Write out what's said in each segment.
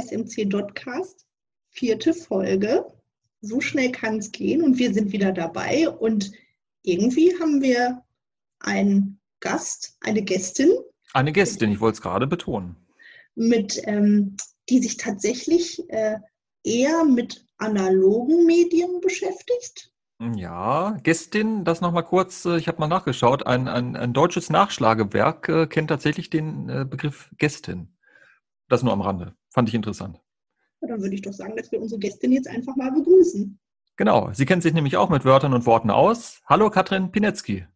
SMC Dotcast, vierte Folge. So schnell kann es gehen und wir sind wieder dabei. Und irgendwie haben wir einen Gast, eine Gästin. Eine Gästin, ich wollte es gerade betonen. Mit, ähm, die sich tatsächlich äh, eher mit analogen Medien beschäftigt. Ja, Gästin, das nochmal kurz, äh, ich habe mal nachgeschaut, ein, ein, ein deutsches Nachschlagewerk äh, kennt tatsächlich den äh, Begriff Gästin. Das nur am Rande. Fand ich interessant. Ja, dann würde ich doch sagen, dass wir unsere Gästin jetzt einfach mal begrüßen. Genau, sie kennt sich nämlich auch mit Wörtern und Worten aus. Hallo Katrin Pinetzki.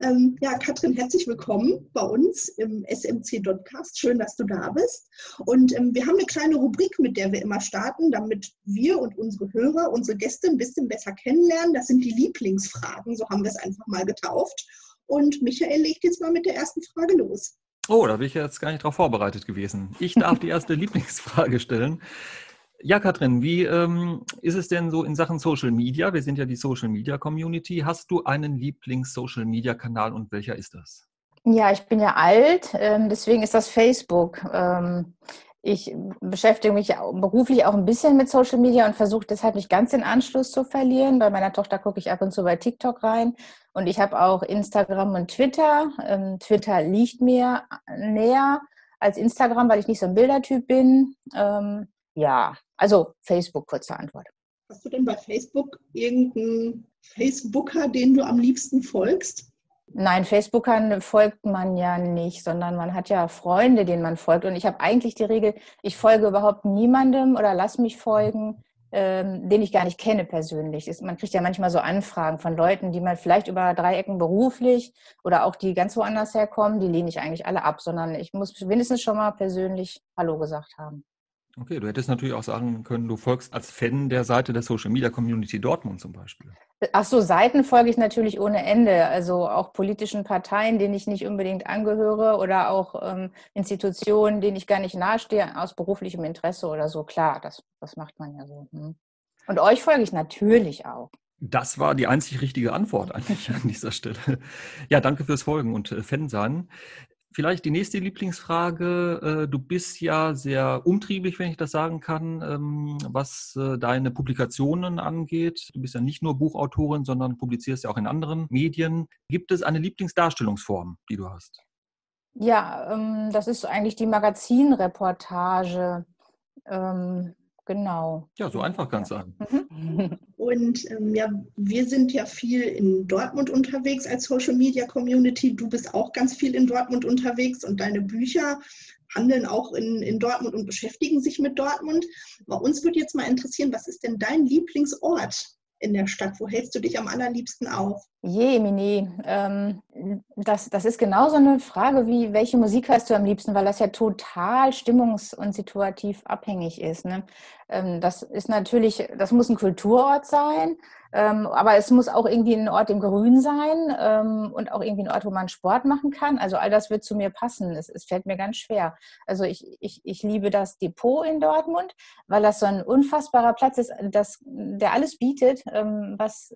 Ähm, ja, Katrin, herzlich willkommen bei uns im SMC Dotcast. Schön, dass du da bist. Und ähm, wir haben eine kleine Rubrik, mit der wir immer starten, damit wir und unsere Hörer, unsere Gäste ein bisschen besser kennenlernen. Das sind die Lieblingsfragen, so haben wir es einfach mal getauft. Und Michael legt jetzt mal mit der ersten Frage los. Oh, da bin ich jetzt gar nicht darauf vorbereitet gewesen. Ich darf die erste Lieblingsfrage stellen. Ja, Katrin, wie ähm, ist es denn so in Sachen Social Media? Wir sind ja die Social Media Community. Hast du einen Lieblings-Social Media Kanal und welcher ist das? Ja, ich bin ja alt, ähm, deswegen ist das Facebook. Ich beschäftige mich beruflich auch ein bisschen mit Social Media und versuche deshalb nicht ganz den Anschluss zu verlieren. Bei meiner Tochter gucke ich ab und zu bei TikTok rein. Und ich habe auch Instagram und Twitter. Ähm, Twitter liegt mir näher als Instagram, weil ich nicht so ein Bildertyp bin. Ähm, ja, also Facebook, kurze Antwort. Hast du denn bei Facebook irgendeinen Facebooker, den du am liebsten folgst? Nein, Facebookern folgt man ja nicht, sondern man hat ja Freunde, denen man folgt. Und ich habe eigentlich die Regel, ich folge überhaupt niemandem oder lass mich folgen, ähm, den ich gar nicht kenne persönlich. Man kriegt ja manchmal so Anfragen von Leuten, die man vielleicht über Dreiecken beruflich oder auch die ganz woanders herkommen, die lehne ich eigentlich alle ab, sondern ich muss wenigstens schon mal persönlich Hallo gesagt haben. Okay, du hättest natürlich auch sagen können, du folgst als Fan der Seite der Social Media Community Dortmund zum Beispiel. Ach so, Seiten folge ich natürlich ohne Ende. Also auch politischen Parteien, denen ich nicht unbedingt angehöre oder auch ähm, Institutionen, denen ich gar nicht nahestehe, aus beruflichem Interesse oder so. Klar, das, das macht man ja so. Hm. Und euch folge ich natürlich auch. Das war die einzig richtige Antwort eigentlich an dieser Stelle. Ja, danke fürs Folgen und äh, Fan sein. Vielleicht die nächste Lieblingsfrage. Äh, du bist ja sehr umtriebig, wenn ich das sagen kann, ähm, was äh, deine Publikationen angeht. Du bist ja nicht nur Buchautorin, sondern publizierst ja auch in anderen Medien. Gibt es eine Lieblingsdarstellungsform, die du hast? Ja, ähm, das ist eigentlich die Magazinreportage. Ähm, Genau. Ja, so einfach kann es sein. Mhm. Und ähm, ja, wir sind ja viel in Dortmund unterwegs als Social Media Community. Du bist auch ganz viel in Dortmund unterwegs und deine Bücher handeln auch in, in Dortmund und beschäftigen sich mit Dortmund. Bei uns würde jetzt mal interessieren, was ist denn dein Lieblingsort in der Stadt? Wo hältst du dich am allerliebsten auf? Jemini, ähm, das, das ist genauso eine Frage wie, welche Musik hörst du am liebsten, weil das ja total stimmungs- und situativ abhängig ist. Ne? Ähm, das ist natürlich, das muss ein Kulturort sein, ähm, aber es muss auch irgendwie ein Ort im Grün sein ähm, und auch irgendwie ein Ort, wo man Sport machen kann. Also all das wird zu mir passen. Es, es fällt mir ganz schwer. Also ich, ich, ich liebe das Depot in Dortmund, weil das so ein unfassbarer Platz ist, das, der alles bietet, was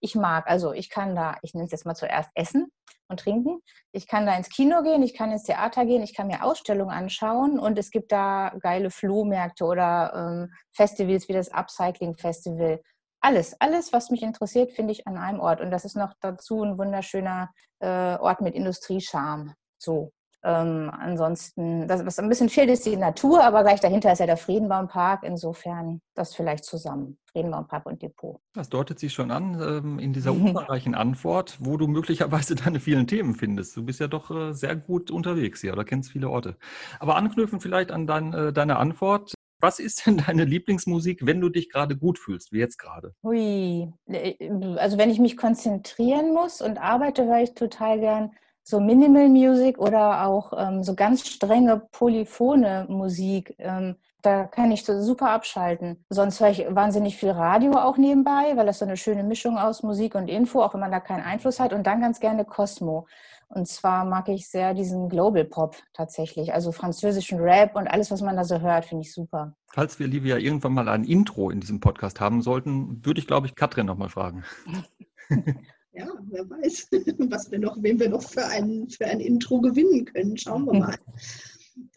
ich mag. Also ich kann da, ich nenne es jetzt mal zuerst essen und trinken. Ich kann da ins Kino gehen, ich kann ins Theater gehen, ich kann mir Ausstellungen anschauen und es gibt da geile Flohmärkte oder ähm, Festivals wie das Upcycling Festival. Alles, alles, was mich interessiert, finde ich an einem Ort. Und das ist noch dazu ein wunderschöner äh, Ort mit Industriescharme. So. Ähm, ansonsten, das, was ein bisschen fehlt, ist die Natur, aber gleich dahinter ist ja der Friedenbaumpark. Insofern das vielleicht zusammen. Friedenbaumpark und Depot. Das deutet sich schon an ähm, in dieser umfangreichen Antwort, wo du möglicherweise deine vielen Themen findest. Du bist ja doch äh, sehr gut unterwegs hier oder kennst viele Orte. Aber anknüpfen vielleicht an dein, äh, deine Antwort. Was ist denn deine Lieblingsmusik, wenn du dich gerade gut fühlst, wie jetzt gerade? Hui, äh, also wenn ich mich konzentrieren muss und arbeite, höre ich total gern so Minimal Music oder auch ähm, so ganz strenge polyphone Musik. Ähm, da kann ich so super abschalten. Sonst höre ich wahnsinnig viel Radio auch nebenbei, weil das so eine schöne Mischung aus Musik und Info, auch wenn man da keinen Einfluss hat. Und dann ganz gerne Cosmo. Und zwar mag ich sehr diesen Global Pop tatsächlich, also französischen Rap und alles, was man da so hört, finde ich super. Falls wir, Livia, irgendwann mal ein Intro in diesem Podcast haben sollten, würde ich, glaube ich, Katrin nochmal fragen. ja, wer weiß, was wir noch, wen wir noch für ein, für ein Intro gewinnen können. Schauen wir mal.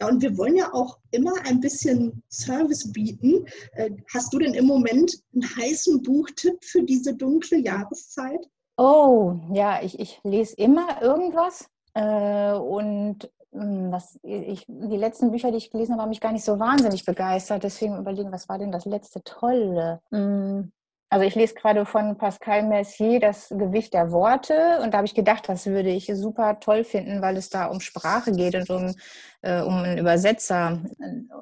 Ja, und wir wollen ja auch immer ein bisschen Service bieten. Äh, hast du denn im Moment einen heißen Buchtipp für diese dunkle Jahreszeit? Oh, ja, ich, ich lese immer irgendwas. Äh, und hm, was ich, die letzten Bücher, die ich gelesen habe, haben mich gar nicht so wahnsinnig begeistert. Deswegen überlegen, was war denn das letzte Tolle? Also ich lese gerade von Pascal Mercier das Gewicht der Worte und da habe ich gedacht, das würde ich super toll finden, weil es da um Sprache geht und um, äh, um einen Übersetzer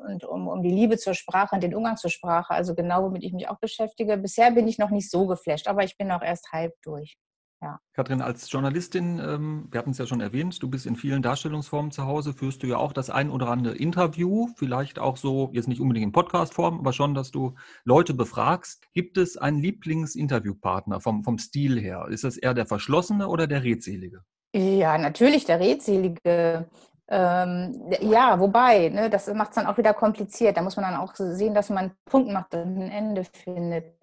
und um, um die Liebe zur Sprache und den Umgang zur Sprache. Also genau, womit ich mich auch beschäftige. Bisher bin ich noch nicht so geflasht, aber ich bin auch erst halb durch. Ja. Katrin, als Journalistin, ähm, wir hatten es ja schon erwähnt, du bist in vielen Darstellungsformen zu Hause, führst du ja auch das ein oder andere Interview, vielleicht auch so, jetzt nicht unbedingt in Podcastform, aber schon, dass du Leute befragst. Gibt es einen Lieblingsinterviewpartner vom, vom Stil her? Ist das eher der Verschlossene oder der Redselige? Ja, natürlich der Redselige. Ähm, ja, wobei, ne, das macht es dann auch wieder kompliziert. Da muss man dann auch sehen, dass man einen Punkt macht und ein Ende findet.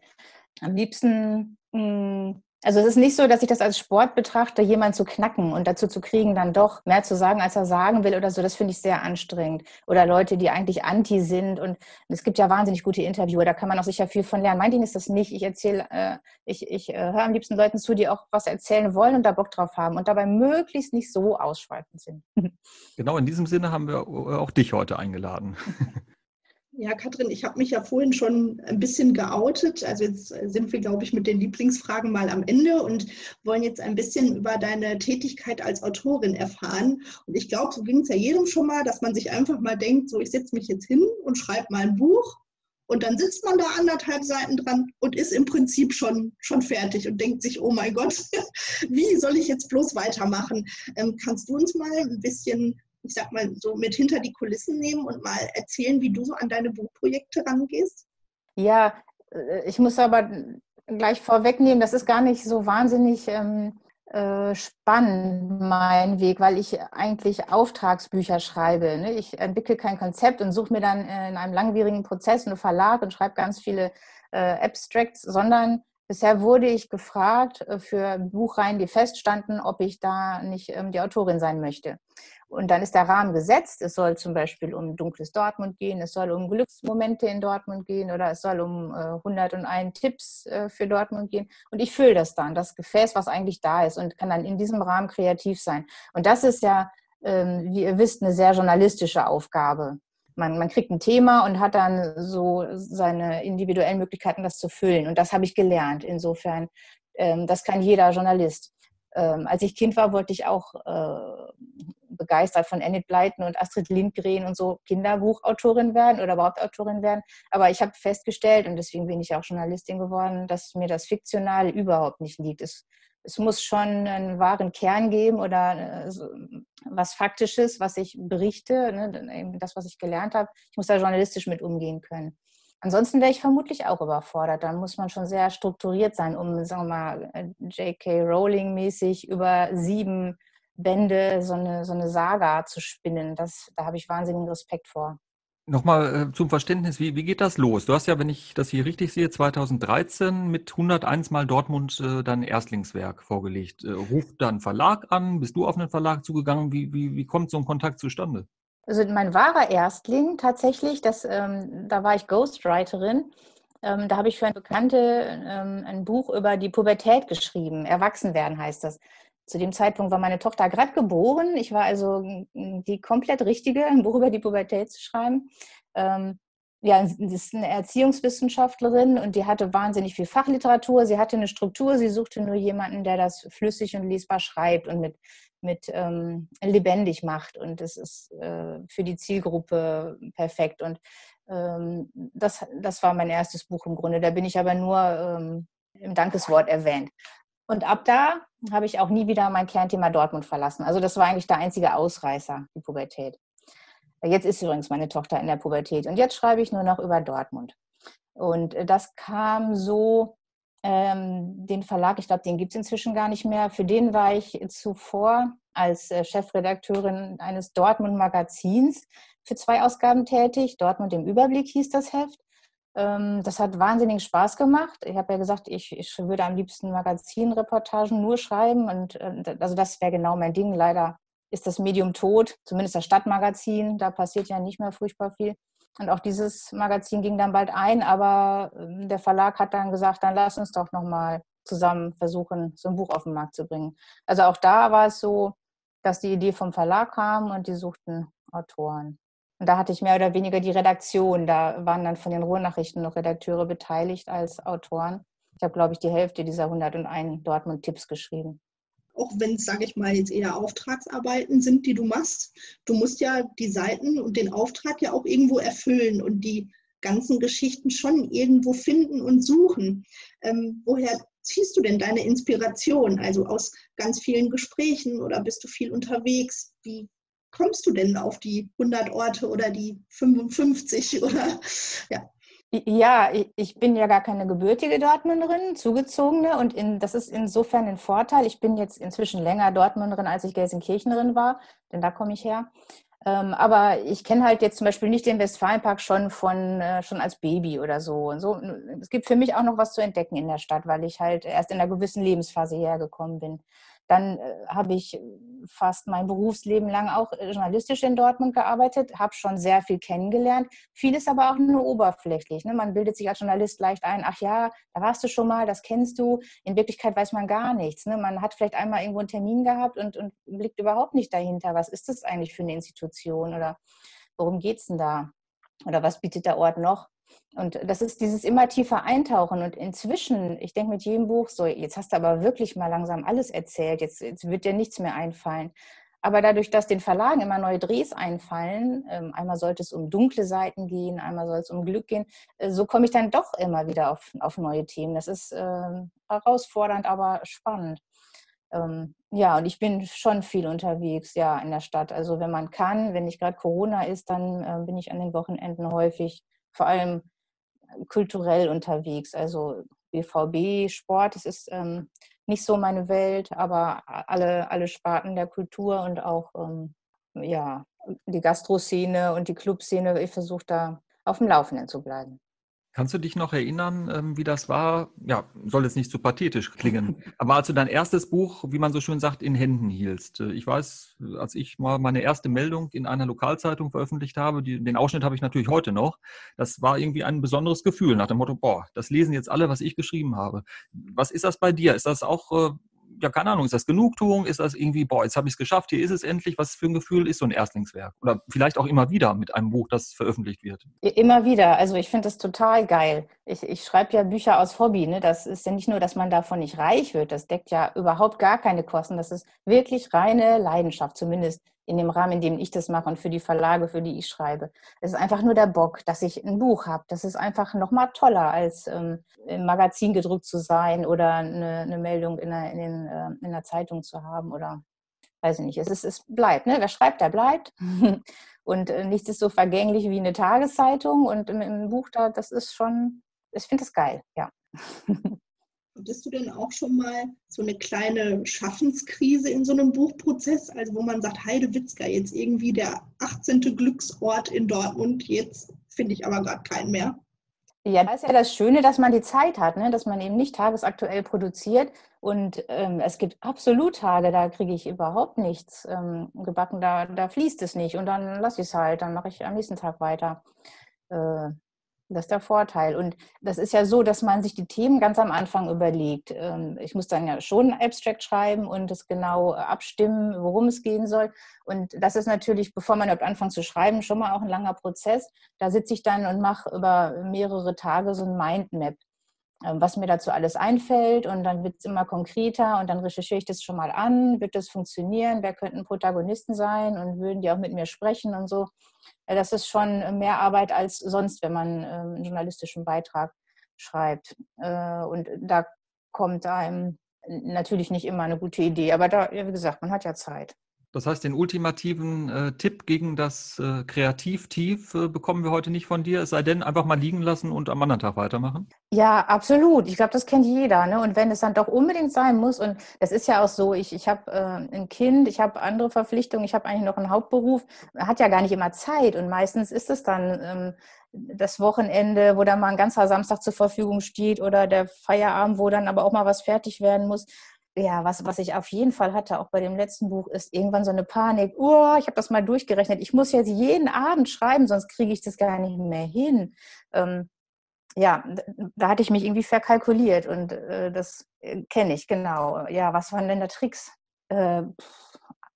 Am liebsten mh, hm, also es ist nicht so, dass ich das als Sport betrachte, jemanden zu knacken und dazu zu kriegen, dann doch mehr zu sagen, als er sagen will oder so. Das finde ich sehr anstrengend. Oder Leute, die eigentlich anti sind. Und es gibt ja wahnsinnig gute Interviewer, da kann man auch sicher viel von lernen. Mein Ding ist das nicht. Ich erzähle, äh, ich, ich äh, höre am liebsten Leuten zu, die auch was erzählen wollen und da Bock drauf haben und dabei möglichst nicht so ausschweifend sind. Genau in diesem Sinne haben wir auch dich heute eingeladen. Ja, Katrin, ich habe mich ja vorhin schon ein bisschen geoutet. Also jetzt sind wir, glaube ich, mit den Lieblingsfragen mal am Ende und wollen jetzt ein bisschen über deine Tätigkeit als Autorin erfahren. Und ich glaube, so ging es ja jedem schon mal, dass man sich einfach mal denkt, so ich setze mich jetzt hin und schreibe mal ein Buch. Und dann sitzt man da anderthalb Seiten dran und ist im Prinzip schon, schon fertig und denkt sich, oh mein Gott, wie soll ich jetzt bloß weitermachen? Ähm, kannst du uns mal ein bisschen ich sag mal, so mit hinter die Kulissen nehmen und mal erzählen, wie du so an deine Buchprojekte rangehst? Ja, äh, ich muss aber gleich vorwegnehmen, das ist gar nicht so wahnsinnig ähm, äh, spannend, mein Weg, weil ich eigentlich Auftragsbücher schreibe. Ne? Ich entwickle kein Konzept und suche mir dann äh, in einem langwierigen Prozess einen Verlag und schreibe ganz viele äh, Abstracts, sondern Bisher wurde ich gefragt äh, für Buchreihen, die feststanden, ob ich da nicht ähm, die Autorin sein möchte. Und dann ist der Rahmen gesetzt. Es soll zum Beispiel um dunkles Dortmund gehen, es soll um Glücksmomente in Dortmund gehen oder es soll um 101 äh, Tipps äh, für Dortmund gehen. Und ich fülle das dann, das Gefäß, was eigentlich da ist und kann dann in diesem Rahmen kreativ sein. Und das ist ja, ähm, wie ihr wisst, eine sehr journalistische Aufgabe. Man, man kriegt ein Thema und hat dann so seine individuellen Möglichkeiten, das zu füllen. Und das habe ich gelernt. Insofern, ähm, das kann jeder Journalist. Ähm, als ich Kind war, wollte ich auch äh, begeistert von Enid Blyton und Astrid Lindgren und so Kinderbuchautorin werden oder überhaupt Autorin werden. Aber ich habe festgestellt, und deswegen bin ich auch Journalistin geworden, dass mir das Fiktionale überhaupt nicht liegt. Es, es muss schon einen wahren Kern geben oder äh, was Faktisches, was ich berichte, ne, das, was ich gelernt habe. Ich muss da journalistisch mit umgehen können. Ansonsten wäre ich vermutlich auch überfordert. Dann muss man schon sehr strukturiert sein, um, sagen wir mal, äh, J.K. Rowling-mäßig über sieben Bände so eine, so eine Saga zu spinnen. Das, da habe ich wahnsinnigen Respekt vor. Nochmal äh, zum Verständnis, wie, wie geht das los? Du hast ja, wenn ich das hier richtig sehe, 2013 mit 101 Mal Dortmund äh, dein Erstlingswerk vorgelegt. Äh, ruft dann Verlag an? Bist du auf einen Verlag zugegangen? Wie, wie, wie kommt so ein Kontakt zustande? Also mein wahrer Erstling tatsächlich, das, ähm, da war ich Ghostwriterin. Ähm, da habe ich für eine Bekannte ähm, ein Buch über die Pubertät geschrieben. Erwachsenwerden heißt das. Zu dem Zeitpunkt war meine Tochter gerade geboren. Ich war also die komplett richtige, ein Buch über die Pubertät zu schreiben. Ähm, ja, sie ist eine Erziehungswissenschaftlerin und die hatte wahnsinnig viel Fachliteratur. Sie hatte eine Struktur. Sie suchte nur jemanden, der das flüssig und lesbar schreibt und mit, mit ähm, lebendig macht. Und das ist äh, für die Zielgruppe perfekt. Und ähm, das, das war mein erstes Buch im Grunde. Da bin ich aber nur ähm, im Dankeswort erwähnt. Und ab da habe ich auch nie wieder mein Kernthema Dortmund verlassen. Also das war eigentlich der einzige Ausreißer, die Pubertät. Jetzt ist übrigens meine Tochter in der Pubertät und jetzt schreibe ich nur noch über Dortmund. Und das kam so, ähm, den Verlag, ich glaube, den gibt es inzwischen gar nicht mehr. Für den war ich zuvor als äh, Chefredakteurin eines Dortmund-Magazins für zwei Ausgaben tätig. Dortmund im Überblick hieß das Heft. Ähm, das hat wahnsinnig Spaß gemacht. Ich habe ja gesagt, ich, ich, würde am liebsten Magazinreportagen nur schreiben und äh, also das wäre genau mein Ding. Leider ist das Medium tot, zumindest das Stadtmagazin, da passiert ja nicht mehr furchtbar viel. Und auch dieses Magazin ging dann bald ein, aber ähm, der Verlag hat dann gesagt, dann lass uns doch nochmal zusammen versuchen, so ein Buch auf den Markt zu bringen. Also auch da war es so, dass die Idee vom Verlag kam und die suchten Autoren. Und da hatte ich mehr oder weniger die Redaktion. Da waren dann von den Ruhrnachrichten noch Redakteure beteiligt als Autoren. Ich habe, glaube ich, die Hälfte dieser 101 Dortmund-Tipps geschrieben. Auch wenn es, sage ich mal, jetzt eher Auftragsarbeiten sind, die du machst. Du musst ja die Seiten und den Auftrag ja auch irgendwo erfüllen und die ganzen Geschichten schon irgendwo finden und suchen. Ähm, woher ziehst du denn deine Inspiration? Also aus ganz vielen Gesprächen oder bist du viel unterwegs? Wie kommst du denn auf die 100 Orte oder die 55 oder ja? Ja, ich bin ja gar keine gebürtige Dortmunderin, zugezogene und in, das ist insofern ein Vorteil. Ich bin jetzt inzwischen länger Dortmunderin, als ich Gelsenkirchenerin war, denn da komme ich her. Ähm, aber ich kenne halt jetzt zum Beispiel nicht den Westfalenpark schon von äh, schon als Baby oder so. Und so. Es gibt für mich auch noch was zu entdecken in der Stadt, weil ich halt erst in einer gewissen Lebensphase hergekommen bin. Dann äh, habe ich fast mein Berufsleben lang auch journalistisch in Dortmund gearbeitet, habe schon sehr viel kennengelernt. Vieles aber auch nur oberflächlich. Ne? Man bildet sich als Journalist leicht ein, ach ja, da warst du schon mal, das kennst du. In Wirklichkeit weiß man gar nichts. Ne? Man hat vielleicht einmal irgendwo einen Termin gehabt und, und blickt überhaupt nicht dahinter. Was ist das eigentlich für eine Institution oder worum geht es denn da? Oder was bietet der Ort noch? Und das ist dieses immer tiefer Eintauchen. Und inzwischen, ich denke mit jedem Buch so, jetzt hast du aber wirklich mal langsam alles erzählt, jetzt, jetzt wird dir nichts mehr einfallen. Aber dadurch, dass den Verlagen immer neue Drehs einfallen, ähm, einmal sollte es um dunkle Seiten gehen, einmal soll es um Glück gehen, äh, so komme ich dann doch immer wieder auf, auf neue Themen. Das ist äh, herausfordernd, aber spannend. Ähm, ja, und ich bin schon viel unterwegs, ja, in der Stadt. Also wenn man kann, wenn nicht gerade Corona ist, dann äh, bin ich an den Wochenenden häufig vor allem kulturell unterwegs. Also BVB, Sport, das ist ähm, nicht so meine Welt, aber alle, alle Sparten der Kultur und auch ähm, ja, die Gastroszene und die Clubszene, ich versuche da auf dem Laufenden zu bleiben. Kannst du dich noch erinnern, ähm, wie das war? Ja, soll jetzt nicht zu so pathetisch klingen, aber als du dein erstes Buch, wie man so schön sagt, in Händen hielst. Äh, ich weiß, als ich mal meine erste Meldung in einer Lokalzeitung veröffentlicht habe, die, den Ausschnitt habe ich natürlich heute noch, das war irgendwie ein besonderes Gefühl nach dem Motto, boah, das lesen jetzt alle, was ich geschrieben habe. Was ist das bei dir? Ist das auch äh, ja, keine Ahnung, ist das Genugtuung? Ist das irgendwie, boah, jetzt habe ich es geschafft, hier ist es endlich? Was für ein Gefühl ist so ein Erstlingswerk? Oder vielleicht auch immer wieder mit einem Buch, das veröffentlicht wird? Immer wieder. Also ich finde das total geil. Ich, ich schreibe ja Bücher aus Hobby. Ne? Das ist ja nicht nur, dass man davon nicht reich wird. Das deckt ja überhaupt gar keine Kosten. Das ist wirklich reine Leidenschaft, zumindest in dem Rahmen, in dem ich das mache und für die Verlage, für die ich schreibe. Es ist einfach nur der Bock, dass ich ein Buch habe. Das ist einfach noch mal toller, als ähm, im Magazin gedruckt zu sein oder eine, eine Meldung in der, in, den, äh, in der Zeitung zu haben oder weiß ich nicht. Es, ist, es bleibt, ne? Wer schreibt, der bleibt. und äh, nichts ist so vergänglich wie eine Tageszeitung. Und im, im Buch da, das ist schon, ich finde das geil, ja. Hattest du denn auch schon mal so eine kleine Schaffenskrise in so einem Buchprozess, also wo man sagt, Heidewitzka, jetzt irgendwie der 18. Glücksort in Dortmund, jetzt finde ich aber gerade keinen mehr? Ja, das ist ja das Schöne, dass man die Zeit hat, ne? dass man eben nicht tagesaktuell produziert. Und ähm, es gibt absolut Tage, da kriege ich überhaupt nichts ähm, gebacken, da, da fließt es nicht. Und dann lasse ich es halt, dann mache ich am nächsten Tag weiter. Äh, das ist der Vorteil. Und das ist ja so, dass man sich die Themen ganz am Anfang überlegt. Ähm, ich muss dann ja schon ein Abstract schreiben und das genau abstimmen, worum es gehen soll. Und das ist natürlich, bevor man überhaupt anfängt zu schreiben, schon mal auch ein langer Prozess. Da sitze ich dann und mache über mehrere Tage so ein Mindmap. Ähm, was mir dazu alles einfällt und dann wird es immer konkreter und dann recherchiere ich das schon mal an, wird das funktionieren, wer könnten Protagonisten sein und würden die auch mit mir sprechen und so. Das ist schon mehr Arbeit als sonst, wenn man ähm, einen journalistischen Beitrag schreibt. Äh, und da kommt einem natürlich nicht immer eine gute Idee, aber da, wie gesagt, man hat ja Zeit. Das heißt, den ultimativen äh, Tipp gegen das äh, Kreativtief äh, bekommen wir heute nicht von dir, es sei denn, einfach mal liegen lassen und am anderen Tag weitermachen? Ja, absolut. Ich glaube, das kennt jeder. Ne? Und wenn es dann doch unbedingt sein muss, und das ist ja auch so, ich, ich habe äh, ein Kind, ich habe andere Verpflichtungen, ich habe eigentlich noch einen Hauptberuf, hat ja gar nicht immer Zeit. Und meistens ist es dann ähm, das Wochenende, wo dann mal ein ganzer Samstag zur Verfügung steht oder der Feierabend, wo dann aber auch mal was fertig werden muss ja, was, was ich auf jeden Fall hatte, auch bei dem letzten Buch, ist irgendwann so eine Panik. Oh, ich habe das mal durchgerechnet. Ich muss jetzt jeden Abend schreiben, sonst kriege ich das gar nicht mehr hin. Ähm, ja, da hatte ich mich irgendwie verkalkuliert und äh, das äh, kenne ich, genau. Ja, was waren denn da Tricks? Äh,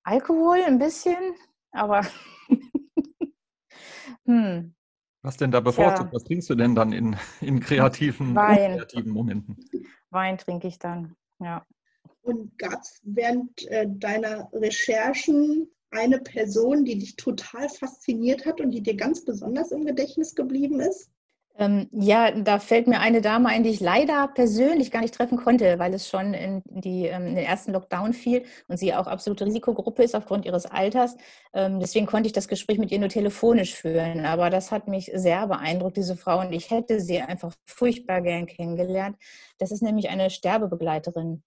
Alkohol ein bisschen, aber hm. Was denn da bevorzugt? Ja. Was trinkst du denn dann in, in kreativen, kreativen Momenten? Wein trinke ich dann, ja. Und gab es während äh, deiner Recherchen eine Person, die dich total fasziniert hat und die dir ganz besonders im Gedächtnis geblieben ist? Ähm, ja, da fällt mir eine Dame ein, die ich leider persönlich gar nicht treffen konnte, weil es schon in, die, ähm, in den ersten Lockdown fiel und sie auch absolute Risikogruppe ist aufgrund ihres Alters. Ähm, deswegen konnte ich das Gespräch mit ihr nur telefonisch führen. Aber das hat mich sehr beeindruckt, diese Frau, und ich hätte sie einfach furchtbar gern kennengelernt. Das ist nämlich eine Sterbebegleiterin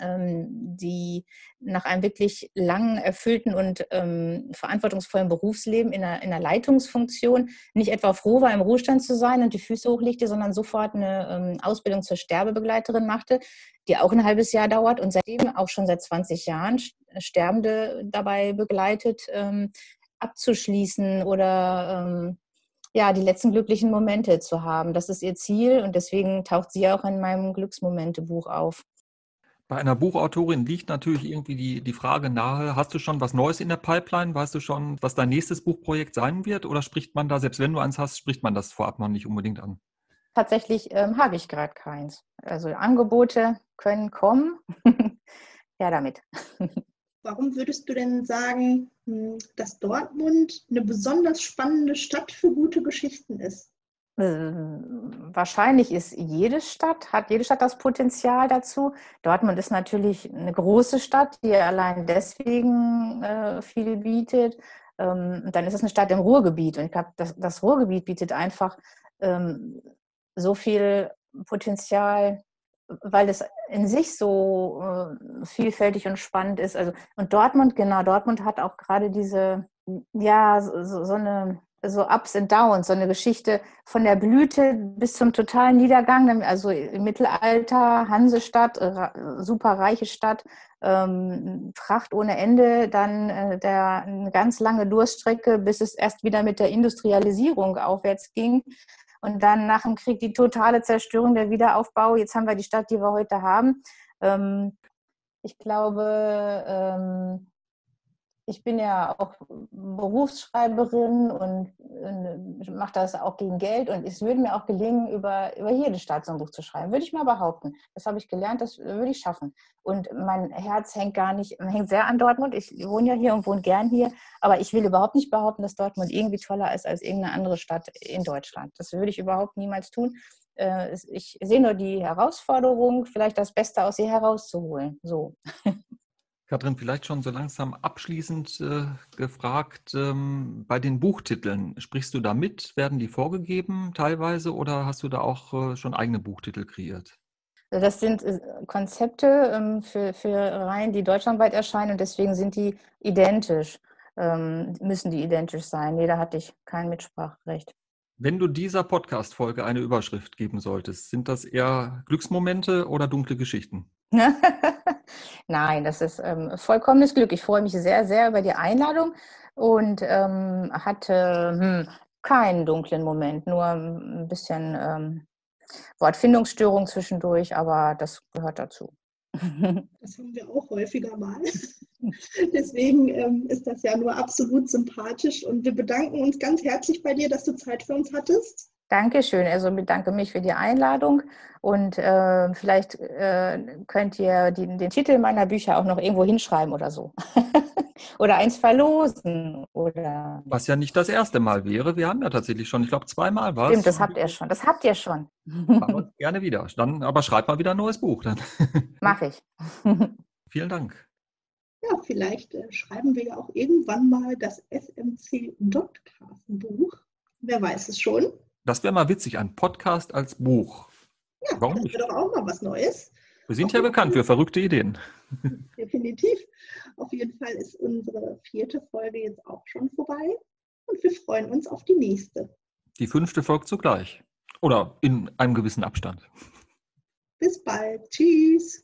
die nach einem wirklich langen, erfüllten und ähm, verantwortungsvollen Berufsleben in einer, in einer, Leitungsfunktion nicht etwa froh war, im Ruhestand zu sein und die Füße hochlegte, sondern sofort eine ähm, Ausbildung zur Sterbebegleiterin machte, die auch ein halbes Jahr dauert und seitdem auch schon seit 20 Jahren Sterbende dabei begleitet, ähm, abzuschließen oder ähm, ja, die letzten glücklichen Momente zu haben. Das ist ihr Ziel und deswegen taucht sie auch in meinem Glücksmomente-Buch auf. Bei einer Buchautorin liegt natürlich irgendwie die, die Frage nahe, hast du schon was Neues in der Pipeline? Weißt du schon, was dein nächstes Buchprojekt sein wird? Oder spricht man da, selbst wenn du eins hast, spricht man das vorab noch nicht unbedingt an? Tatsächlich ähm, habe ich gerade keins. Also Angebote können kommen. ja, damit. Warum würdest du denn sagen, hm, dass Dortmund eine besonders spannende Stadt für gute Geschichten ist? Äh, wahrscheinlich ist jede Stadt, hat jede Stadt das Potenzial dazu. Dortmund ist natürlich eine große Stadt, die allein deswegen äh, viel bietet. Ähm, dann ist es eine Stadt im Ruhrgebiet. Und ich glaube, das, das, Ruhrgebiet bietet einfach ähm, so viel Potenzial, weil es in sich so äh, vielfältig und spannend ist. Also, und Dortmund, genau, Dortmund hat auch gerade diese, ja, so, so eine so Ups und Downs, so eine Geschichte von der Blüte bis zum totalen Niedergang, also im Mittelalter, Hansestadt, super reiche Stadt, ähm, Fracht ohne Ende, dann äh, der, eine ganz lange Durststrecke, bis es erst wieder mit der Industrialisierung aufwärts ging. Und dann nach dem Krieg die totale Zerstörung, der Wiederaufbau. Jetzt haben wir die Stadt, die wir heute haben. Ähm, ich glaube, ähm, ich bin ja auch Berufsschreiberin und, und mache das auch gegen Geld und es würde mir auch gelingen, über, über jede Stadt so ein Buch zu schreiben, würde ich mal behaupten. Das habe ich gelernt, das würde ich schaffen. Und mein Herz hängt gar nicht, hängt sehr an Dortmund. Ich wohne ja hier und wohne gern hier, aber ich will überhaupt nicht behaupten, dass Dortmund irgendwie toller ist als irgendeine andere Stadt in Deutschland. Das würde ich überhaupt niemals tun. Äh, ich sehe nur die Herausforderung, vielleicht das Beste aus ihr herauszuholen. So. Katrin, vielleicht schon so langsam abschließend äh, gefragt, ähm, bei den Buchtiteln, sprichst du da mit? Werden die vorgegeben teilweise oder hast du da auch äh, schon eigene Buchtitel kreiert? Also das sind äh, Konzepte ähm, für, für Reihen, die deutschlandweit erscheinen und deswegen sind die identisch, ähm, müssen die identisch sein. Jeder hat dich kein Mitspracherecht. Wenn du dieser Podcast-Folge eine Überschrift geben solltest, sind das eher Glücksmomente oder dunkle Geschichten? Nein, das ist ähm, vollkommenes Glück. Ich freue mich sehr, sehr über die Einladung und ähm, hatte hm, keinen dunklen Moment, nur ein bisschen ähm, Wortfindungsstörung zwischendurch, aber das gehört dazu. Das haben wir auch häufiger mal. Deswegen ähm, ist das ja nur absolut sympathisch und wir bedanken uns ganz herzlich bei dir, dass du Zeit für uns hattest. Dankeschön. Also bedanke mich für die Einladung und äh, vielleicht äh, könnt ihr die, den Titel meiner Bücher auch noch irgendwo hinschreiben oder so. oder eins verlosen. Oder Was ja nicht das erste Mal wäre. Wir haben ja tatsächlich schon, ich glaube, zweimal was. Stimmt, das habt ihr schon. Das habt ihr schon. aber gerne wieder. Dann, aber schreibt mal wieder ein neues Buch. Dann. Mach ich. Vielen Dank. Ja, vielleicht äh, schreiben wir ja auch irgendwann mal das SMC Dotcast-Buch. Wer weiß es schon. Das wäre mal witzig, ein Podcast als Buch. Ja, Warum das wäre doch auch mal was Neues. Wir sind Auf ja bekannt für verrückte Ideen. Definitiv. Auf jeden Fall ist unsere vierte Folge jetzt auch schon vorbei und wir freuen uns auf die nächste. Die fünfte folgt zugleich. Oder in einem gewissen Abstand. Bis bald. Tschüss.